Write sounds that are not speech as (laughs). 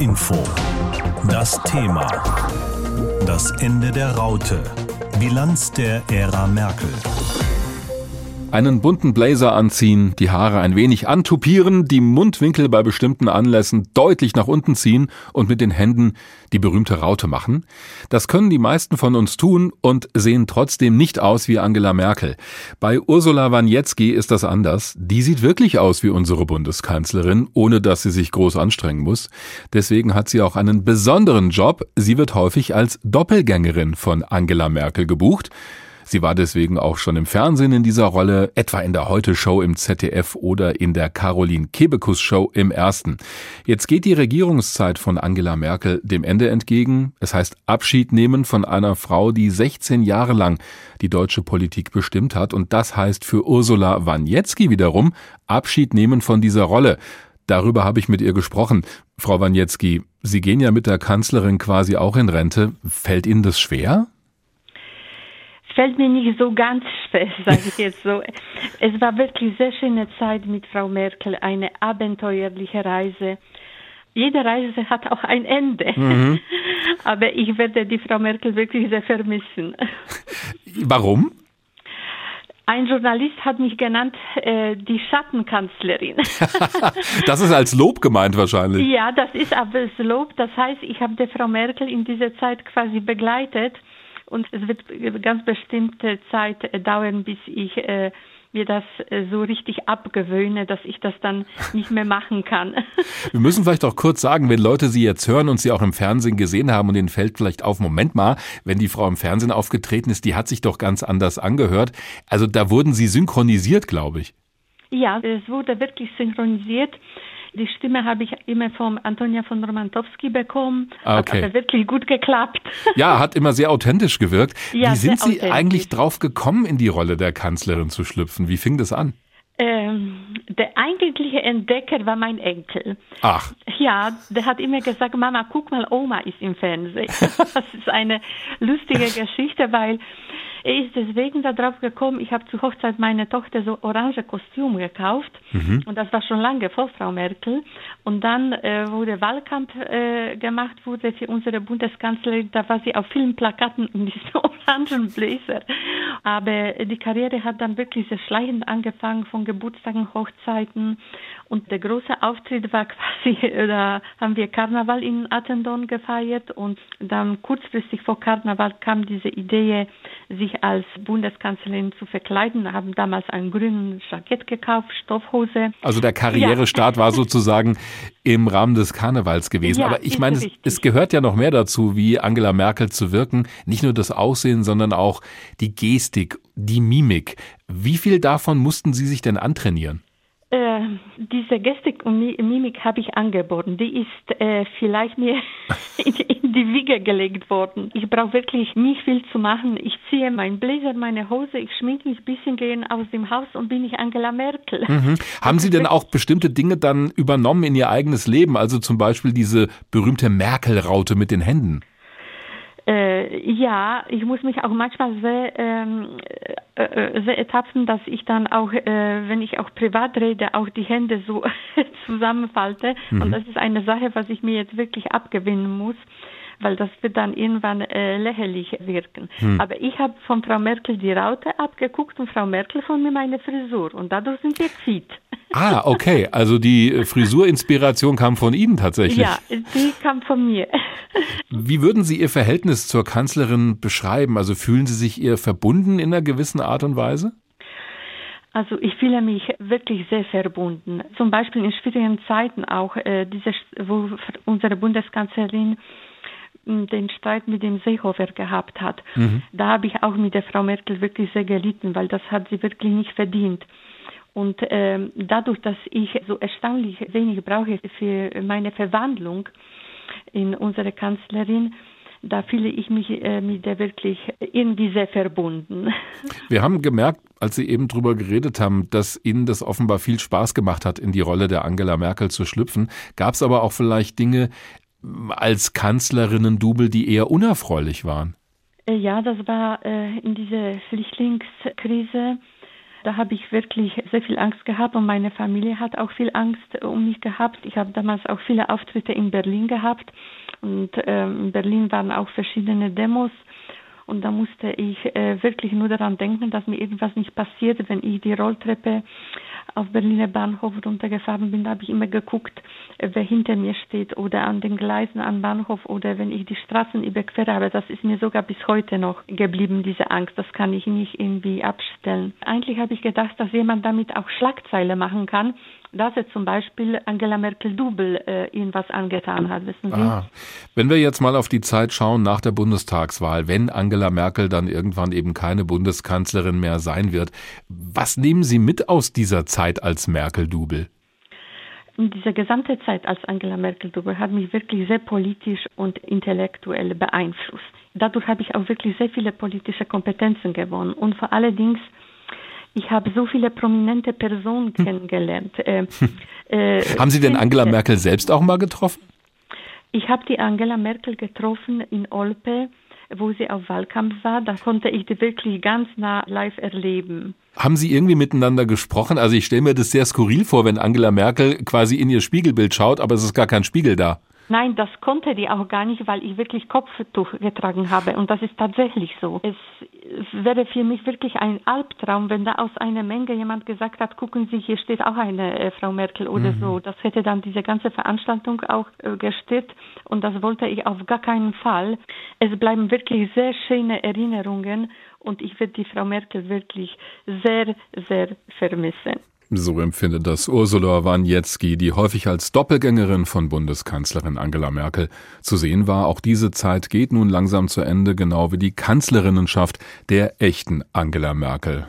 Info. Das Thema. Das Ende der Raute. Bilanz der Ära Merkel. Einen bunten Blazer anziehen, die Haare ein wenig antupieren, die Mundwinkel bei bestimmten Anlässen deutlich nach unten ziehen und mit den Händen die berühmte Raute machen. Das können die meisten von uns tun und sehen trotzdem nicht aus wie Angela Merkel. Bei Ursula Waniecki ist das anders. Die sieht wirklich aus wie unsere Bundeskanzlerin, ohne dass sie sich groß anstrengen muss. Deswegen hat sie auch einen besonderen Job. Sie wird häufig als Doppelgängerin von Angela Merkel gebucht. Sie war deswegen auch schon im Fernsehen in dieser Rolle, etwa in der Heute-Show im ZDF oder in der Caroline Kebekus-Show im Ersten. Jetzt geht die Regierungszeit von Angela Merkel dem Ende entgegen. Es heißt Abschied nehmen von einer Frau, die 16 Jahre lang die deutsche Politik bestimmt hat. Und das heißt für Ursula Waniecki wiederum Abschied nehmen von dieser Rolle. Darüber habe ich mit ihr gesprochen. Frau Waniecki, Sie gehen ja mit der Kanzlerin quasi auch in Rente. Fällt Ihnen das schwer? Fällt mir nicht so ganz (laughs) schwer, sage ich jetzt so. Es war wirklich sehr schöne Zeit mit Frau Merkel, eine abenteuerliche Reise. Jede Reise hat auch ein Ende. Mhm. (laughs) Aber ich werde die Frau Merkel wirklich sehr vermissen. (laughs) Warum? Ein Journalist hat mich genannt äh, die Schattenkanzlerin. das ist als Lob gemeint wahrscheinlich. Ja, das ist aber das Lob. Das heißt, ich habe die Frau Merkel in dieser Zeit quasi begleitet und es wird ganz bestimmte Zeit dauern, bis ich äh, mir das äh, so richtig abgewöhne, dass ich das dann nicht mehr machen kann. (laughs) Wir müssen vielleicht auch kurz sagen, wenn Leute Sie jetzt hören und Sie auch im Fernsehen gesehen haben und Ihnen fällt vielleicht auf, Moment mal, wenn die Frau im Fernsehen aufgetreten ist, die hat sich doch ganz anders angehört. Also da wurden Sie synchronisiert, glaube ich. Ja, es wurde wirklich synchronisiert. Die Stimme habe ich immer von Antonia von Romantowski bekommen. Ah, okay. Hat wirklich gut geklappt. Ja, hat immer sehr authentisch gewirkt. (laughs) Ja, Wie sind Sie eigentlich drauf gekommen, in die Rolle der Kanzlerin zu schlüpfen? Wie fing das an? Ähm, der eigentliche Entdecker war mein Enkel. Ach. Ja, der hat immer gesagt, Mama, guck mal, Oma ist im Fernsehen. (laughs) das ist eine lustige Geschichte, weil er ist deswegen darauf gekommen, ich habe zur Hochzeit meiner Tochter so orange Kostüm gekauft mhm. und das war schon lange vor Frau Merkel und dann äh, wurde Wahlkampf äh, gemacht wurde für unsere Bundeskanzlerin, da war sie auf vielen Plakaten in diesem (laughs) orangen Bläser. Aber die Karriere hat dann wirklich sehr schleichend angefangen von Geburtstagen, Hochzeiten und der große Auftritt war (laughs) quasi, da haben wir Karneval in Attendorn gefeiert und dann kurzfristig vor Karneval kam diese Idee, sich als Bundeskanzlerin zu verkleiden, haben damals einen grünen Jackett gekauft, Stoffhose. Also der Karrierestart ja. war sozusagen (laughs) im Rahmen des Karnevals gewesen. Ja, Aber ich meine, es, es gehört ja noch mehr dazu, wie Angela Merkel zu wirken. Nicht nur das Aussehen, sondern auch die Gestik, die Mimik. Wie viel davon mussten Sie sich denn antrainieren? Äh, diese Gestik und Mimik habe ich angeboten. Die ist äh, vielleicht mir (laughs) in, in, die Wiege gelegt worden. Ich brauche wirklich nicht viel zu machen. Ich ziehe meinen Blazer, meine Hose, ich schminke mich ein bisschen, gehe aus dem Haus und bin ich Angela Merkel. Mhm. (laughs) Haben Sie denn auch bestimmte Dinge dann übernommen in Ihr eigenes Leben? Also zum Beispiel diese berühmte Merkel-Raute mit den Händen? Äh, ja, ich muss mich auch manchmal sehr, ähm, äh, äh, sehr ertapfen, dass ich dann auch, äh, wenn ich auch privat rede, auch die Hände so (laughs) zusammenfalte. Mhm. Und das ist eine Sache, was ich mir jetzt wirklich abgewinnen muss weil das wird dann irgendwann äh, lächerlich wirken. Hm. Aber ich habe von Frau Merkel die Raute abgeguckt und Frau Merkel von mir meine Frisur und dadurch sind wir fit. Ah, okay. Also die äh, Frisurinspiration kam von Ihnen tatsächlich. Ja, die kam von mir. Wie würden Sie Ihr Verhältnis zur Kanzlerin beschreiben? Also fühlen Sie sich ihr verbunden in einer gewissen Art und Weise? Also ich fühle mich wirklich sehr verbunden. Zum Beispiel in schwierigen Zeiten auch, äh, diese, wo unsere Bundeskanzlerin den Streit mit dem Seehofer gehabt hat. Mhm. Da habe ich auch mit der Frau Merkel wirklich sehr gelitten, weil das hat sie wirklich nicht verdient. Und ähm, dadurch, dass ich so erstaunlich wenig brauche für meine Verwandlung in unsere Kanzlerin, da fühle ich mich äh, mit der wirklich irgendwie sehr verbunden. (laughs) Wir haben gemerkt, als Sie eben drüber geredet haben, dass Ihnen das offenbar viel Spaß gemacht hat, in die Rolle der Angela Merkel zu schlüpfen. Gab es aber auch vielleicht Dinge, als Kanzlerinnen-Double, die eher unerfreulich waren? Äh, ja, das war äh, in dieser Flüchtlingskrise. Da habe ich wirklich sehr viel Angst gehabt und meine Familie hat auch viel Angst um mich gehabt. Ich habe damals auch viele Auftritte in Berlin gehabt und äh, in Berlin waren auch verschiedene Demos und da musste ich äh, wirklich nur daran denken, dass mir irgendwas nicht passiert, wenn ich die Rolltreppe auf Berliner Bahnhof runtergefahren bin, da habe ich immer geguckt, äh, wer hinter mir steht oder an den Gleisen am Bahnhof oder wenn ich die Straßen überquere. Aber das ist mir sogar bis heute noch geblieben, diese Angst. Das kann ich nicht irgendwie abstellen. Eigentlich habe ich gedacht, dass jemand damit auch Schlagzeile machen kann, dass er zum Beispiel Angela Merkel-Dubel äh, irgendwas angetan hat, wissen Sie? Ah. Wenn wir jetzt mal auf die Zeit schauen nach der Bundestagswahl, wenn Angela Merkel dann irgendwann eben keine Bundeskanzlerin mehr sein wird, was nehmen Sie mit aus dieser Zeit als Merkel-Dubel? Diese gesamte Zeit als Angela Merkel-Dubel hat mich wirklich sehr politisch und intellektuell beeinflusst. Dadurch habe ich auch wirklich sehr viele politische Kompetenzen gewonnen und vor allen Dingen ich habe so viele prominente Personen hm. kennengelernt. Äh, (laughs) äh, Haben Sie denn Angela Merkel selbst auch mal getroffen? Ich habe die Angela Merkel getroffen in Olpe, wo sie auf Wahlkampf war. Da konnte ich die wirklich ganz nah live erleben. Haben Sie irgendwie miteinander gesprochen? Also ich stelle mir das sehr skurril vor, wenn Angela Merkel quasi in ihr Spiegelbild schaut, aber es ist gar kein Spiegel da. Nein, das konnte die auch gar nicht, weil ich wirklich Kopftuch getragen habe. Und das ist tatsächlich so. Es wäre für mich wirklich ein Albtraum, wenn da aus einer Menge jemand gesagt hat, gucken Sie, hier steht auch eine äh, Frau Merkel oder mhm. so. Das hätte dann diese ganze Veranstaltung auch äh, gestört. Und das wollte ich auf gar keinen Fall. Es bleiben wirklich sehr schöne Erinnerungen. Und ich werde die Frau Merkel wirklich sehr, sehr vermissen. So empfindet das Ursula Waniecki, die häufig als Doppelgängerin von Bundeskanzlerin Angela Merkel zu sehen war. Auch diese Zeit geht nun langsam zu Ende, genau wie die Kanzlerinnenschaft der echten Angela Merkel.